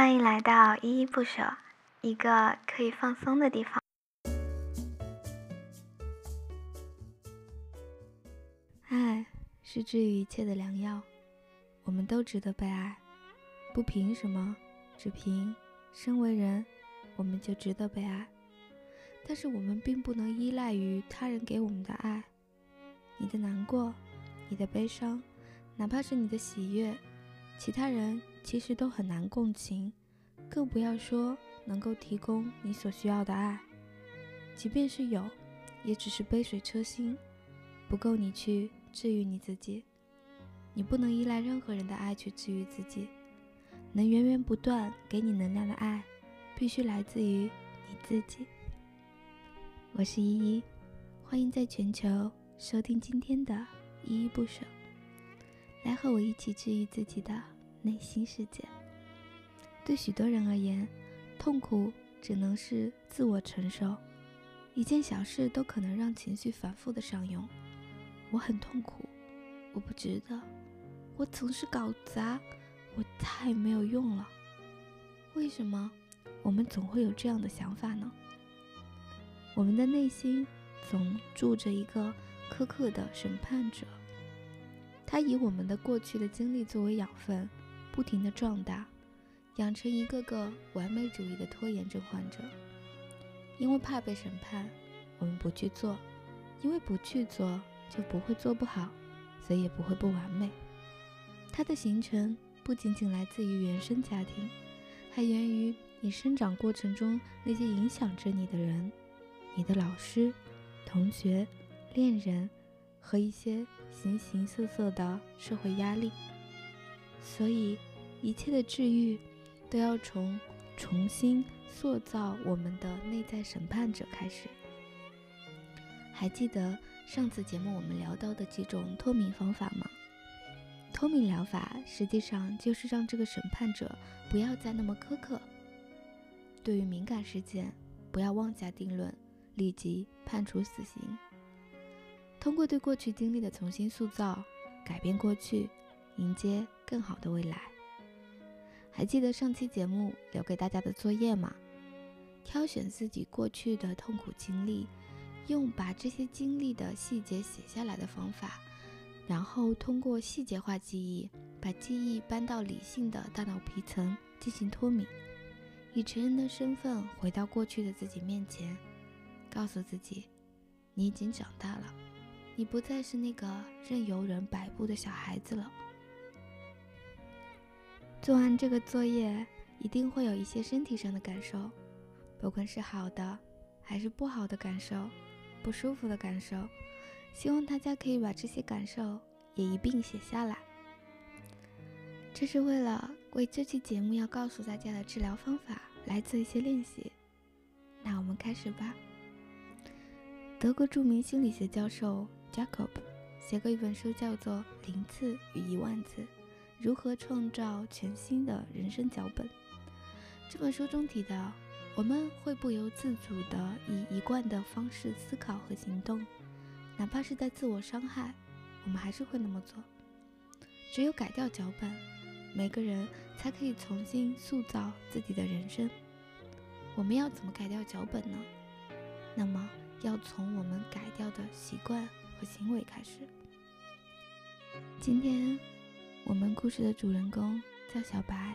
欢迎来到依依不舍，一个可以放松的地方。爱是治愈一切的良药，我们都值得被爱，不凭什么，只凭身为人，我们就值得被爱。但是我们并不能依赖于他人给我们的爱，你的难过，你的悲伤，哪怕是你的喜悦，其他人其实都很难共情，更不要说能够提供你所需要的爱。即便是有，也只是杯水车薪，不够你去。治愈你自己，你不能依赖任何人的爱去治愈自己。能源源不断给你能量的爱，必须来自于你自己。我是依依，欢迎在全球收听今天的依依不舍，来和我一起治愈自己的内心世界。对许多人而言，痛苦只能是自我承受，一件小事都可能让情绪反复的上涌。我很痛苦，我不值得，我总是搞砸，我太没有用了。为什么我们总会有这样的想法呢？我们的内心总住着一个苛刻的审判者，他以我们的过去的经历作为养分，不停的壮大，养成一个个完美主义的拖延症患者。因为怕被审判，我们不去做；因为不去做。就不会做不好，所以也不会不完美。它的形成不仅仅来自于原生家庭，还源于你生长过程中那些影响着你的人，你的老师、同学、恋人和一些形形色色的社会压力。所以，一切的治愈都要从重新塑造我们的内在审判者开始。还记得？上次节目我们聊到的几种脱敏方法吗？脱敏疗法实际上就是让这个审判者不要再那么苛刻。对于敏感事件，不要妄下定论，立即判处死刑。通过对过去经历的重新塑造，改变过去，迎接更好的未来。还记得上期节目留给大家的作业吗？挑选自己过去的痛苦经历。用把这些经历的细节写下来的方法，然后通过细节化记忆，把记忆搬到理性的大脑皮层进行脱敏，以成人的身份回到过去的自己面前，告诉自己，你已经长大了，你不再是那个任由人摆布的小孩子了。做完这个作业，一定会有一些身体上的感受，不管是好的还是不好的感受。不舒服的感受，希望大家可以把这些感受也一并写下来。这是为了为这期节目要告诉大家的治疗方法来做一些练习。那我们开始吧。德国著名心理学教授 Jacob 写过一本书，叫做《零次与一万次：如何创造全新的人生脚本》。这本书中提到。我们会不由自主地以一贯的方式思考和行动，哪怕是在自我伤害，我们还是会那么做。只有改掉脚本，每个人才可以重新塑造自己的人生。我们要怎么改掉脚本呢？那么要从我们改掉的习惯和行为开始。今天，我们故事的主人公叫小白。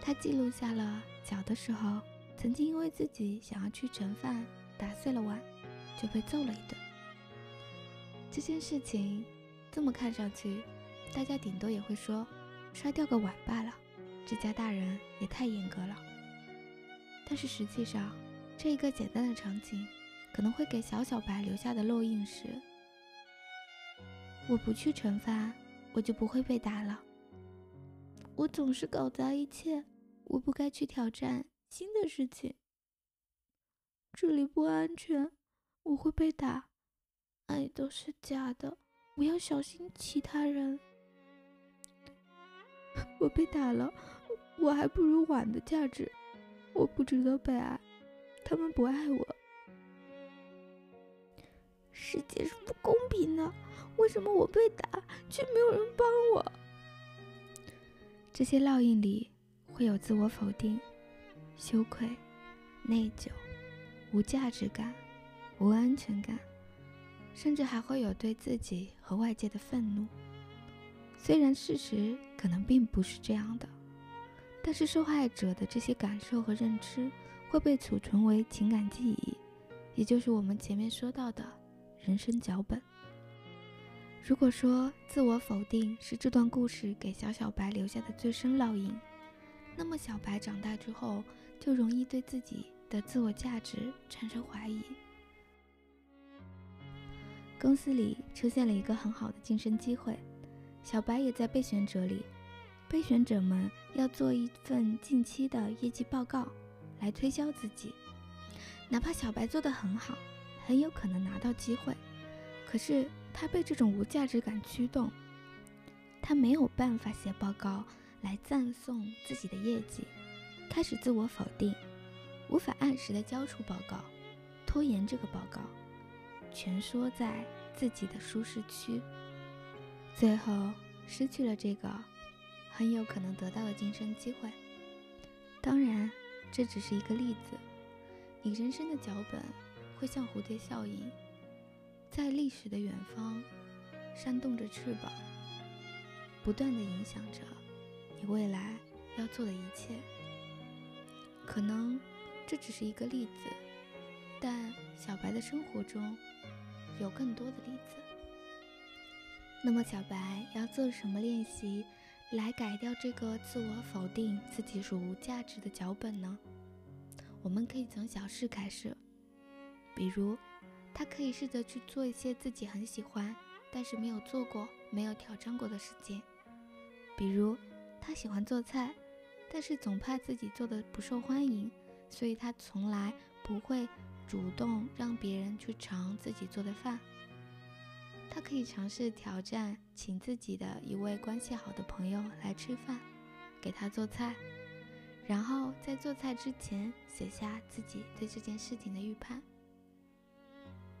他记录下了小的时候，曾经因为自己想要去盛饭，打碎了碗，就被揍了一顿。这件事情这么看上去，大家顶多也会说摔掉个碗罢了，这家大人也太严格了。但是实际上，这一个简单的场景，可能会给小小白留下的烙印是：我不去惩罚，我就不会被打了。我总是搞砸一切。我不该去挑战新的事情。这里不安全，我会被打。爱都是假的，我要小心其他人。我被打了，我还不如碗的价值。我不值得被爱，他们不爱我。世界是不公平的，为什么我被打却没有人帮我？这些烙印里会有自我否定、羞愧、内疚、无价值感、无安全感，甚至还会有对自己和外界的愤怒。虽然事实可能并不是这样的，但是受害者的这些感受和认知会被储存为情感记忆，也就是我们前面说到的人生脚本。如果说自我否定是这段故事给小小白留下的最深烙印，那么小白长大之后就容易对自己的自我价值产生怀疑。公司里出现了一个很好的晋升机会，小白也在备选者里。备选者们要做一份近期的业绩报告，来推销自己。哪怕小白做得很好，很有可能拿到机会，可是。他被这种无价值感驱动，他没有办法写报告来赞颂自己的业绩，开始自我否定，无法按时的交出报告，拖延这个报告，蜷缩在自己的舒适区，最后失去了这个很有可能得到的晋升机会。当然，这只是一个例子，你人生的脚本会像蝴蝶效应。在历史的远方，扇动着翅膀，不断的影响着你未来要做的一切。可能这只是一个例子，但小白的生活中有更多的例子。那么，小白要做什么练习来改掉这个自我否定自己是无价值的脚本呢？我们可以从小事开始，比如。他可以试着去做一些自己很喜欢，但是没有做过、没有挑战过的事情。比如，他喜欢做菜，但是总怕自己做的不受欢迎，所以他从来不会主动让别人去尝自己做的饭。他可以尝试挑战，请自己的一位关系好的朋友来吃饭，给他做菜，然后在做菜之前写下自己对这件事情的预判。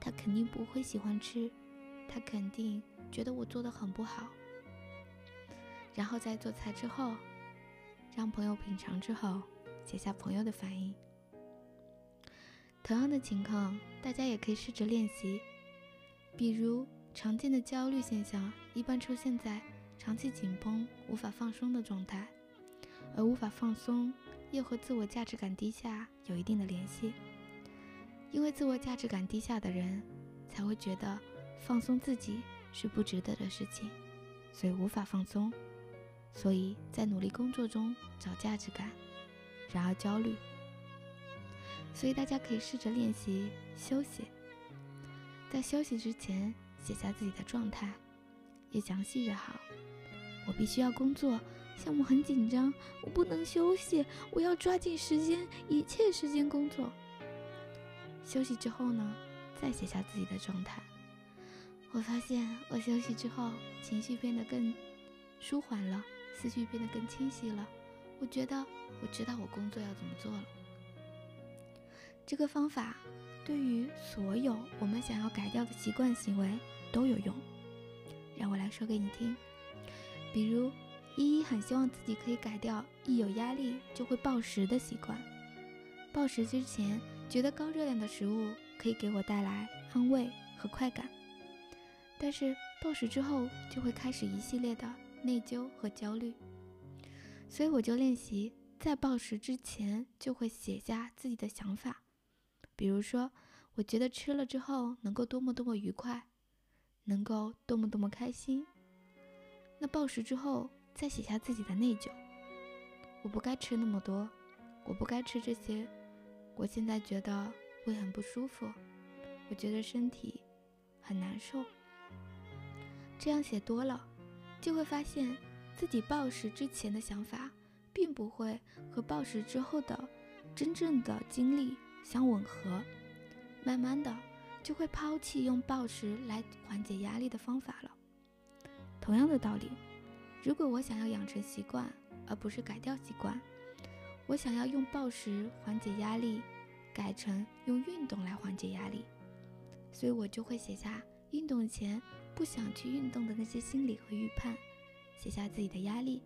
他肯定不会喜欢吃，他肯定觉得我做的很不好。然后在做菜之后，让朋友品尝之后，写下朋友的反应。同样的情况，大家也可以试着练习。比如常见的焦虑现象，一般出现在长期紧绷、无法放松的状态，而无法放松又和自我价值感低下有一定的联系。因为自我价值感低下的人，才会觉得放松自己是不值得的事情，所以无法放松，所以在努力工作中找价值感，然而焦虑。所以大家可以试着练习休息，在休息之前写下自己的状态，越详细越好。我必须要工作，项目很紧张，我不能休息，我要抓紧时间，一切时间工作。休息之后呢，再写下自己的状态。我发现我休息之后，情绪变得更舒缓了，思绪变得更清晰了。我觉得我知道我工作要怎么做了。这个方法对于所有我们想要改掉的习惯行为都有用。让我来说给你听。比如，依依很希望自己可以改掉一有压力就会暴食的习惯。暴食之前。觉得高热量的食物可以给我带来安慰和快感，但是暴食之后就会开始一系列的内疚和焦虑，所以我就练习在暴食之前就会写下自己的想法，比如说我觉得吃了之后能够多么多么愉快，能够多么多么开心。那暴食之后再写下自己的内疚，我不该吃那么多，我不该吃这些。我现在觉得胃很不舒服，我觉得身体很难受。这样写多了，就会发现自己暴食之前的想法，并不会和暴食之后的真正的经历相吻合。慢慢的，就会抛弃用暴食来缓解压力的方法了。同样的道理，如果我想要养成习惯，而不是改掉习惯。我想要用暴食缓解压力，改成用运动来缓解压力，所以我就会写下运动前不想去运动的那些心理和预判，写下自己的压力。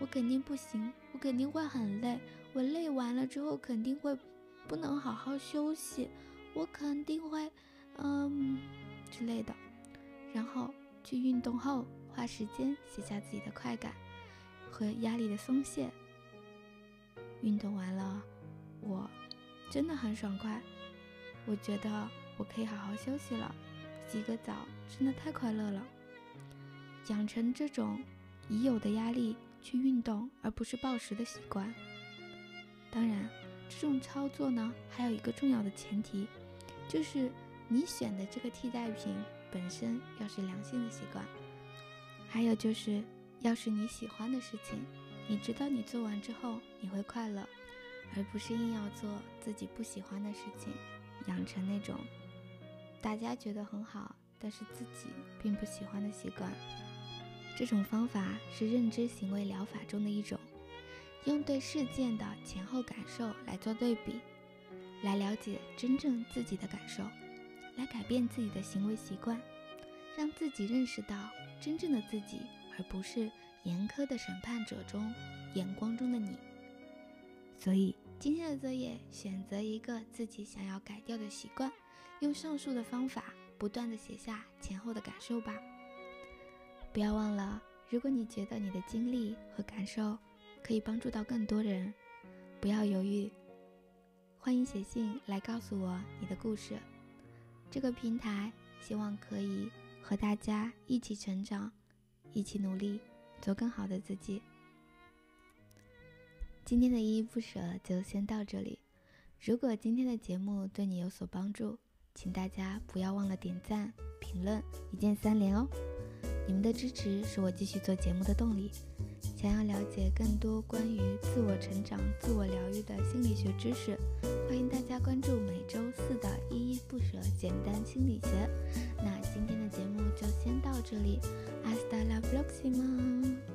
我肯定不行，我肯定会很累，我累完了之后肯定会不能好好休息，我肯定会，嗯之类的。然后去运动后，花时间写下自己的快感和压力的松懈。运动完了，我真的很爽快，我觉得我可以好好休息了。洗个澡真的太快乐了。养成这种已有的压力去运动，而不是暴食的习惯。当然，这种操作呢，还有一个重要的前提，就是你选的这个替代品本身要是良性的习惯，还有就是要是你喜欢的事情，你知道你做完之后你会快乐，而不是硬要做自己不喜欢的事情，养成那种大家觉得很好，但是自己并不喜欢的习惯。这种方法是认知行为疗法中的一种，用对事件的前后感受来做对比，来了解真正自己的感受，来改变自己的行为习惯，让自己认识到真正的自己，而不是严苛的审判者中眼光中的你。所以今天的作业，选择一个自己想要改掉的习惯，用上述的方法不断的写下前后的感受吧。不要忘了，如果你觉得你的经历和感受可以帮助到更多人，不要犹豫，欢迎写信来告诉我你的故事。这个平台希望可以和大家一起成长，一起努力，做更好的自己。今天的依依不舍就先到这里。如果今天的节目对你有所帮助，请大家不要忘了点赞、评论，一键三连哦。你们的支持是我继续做节目的动力。想要了解更多关于自我成长、自我疗愈的心理学知识，欢迎大家关注每周四的依依不舍简单清理学。那今天的节目就先到这里，Hasta la próxima。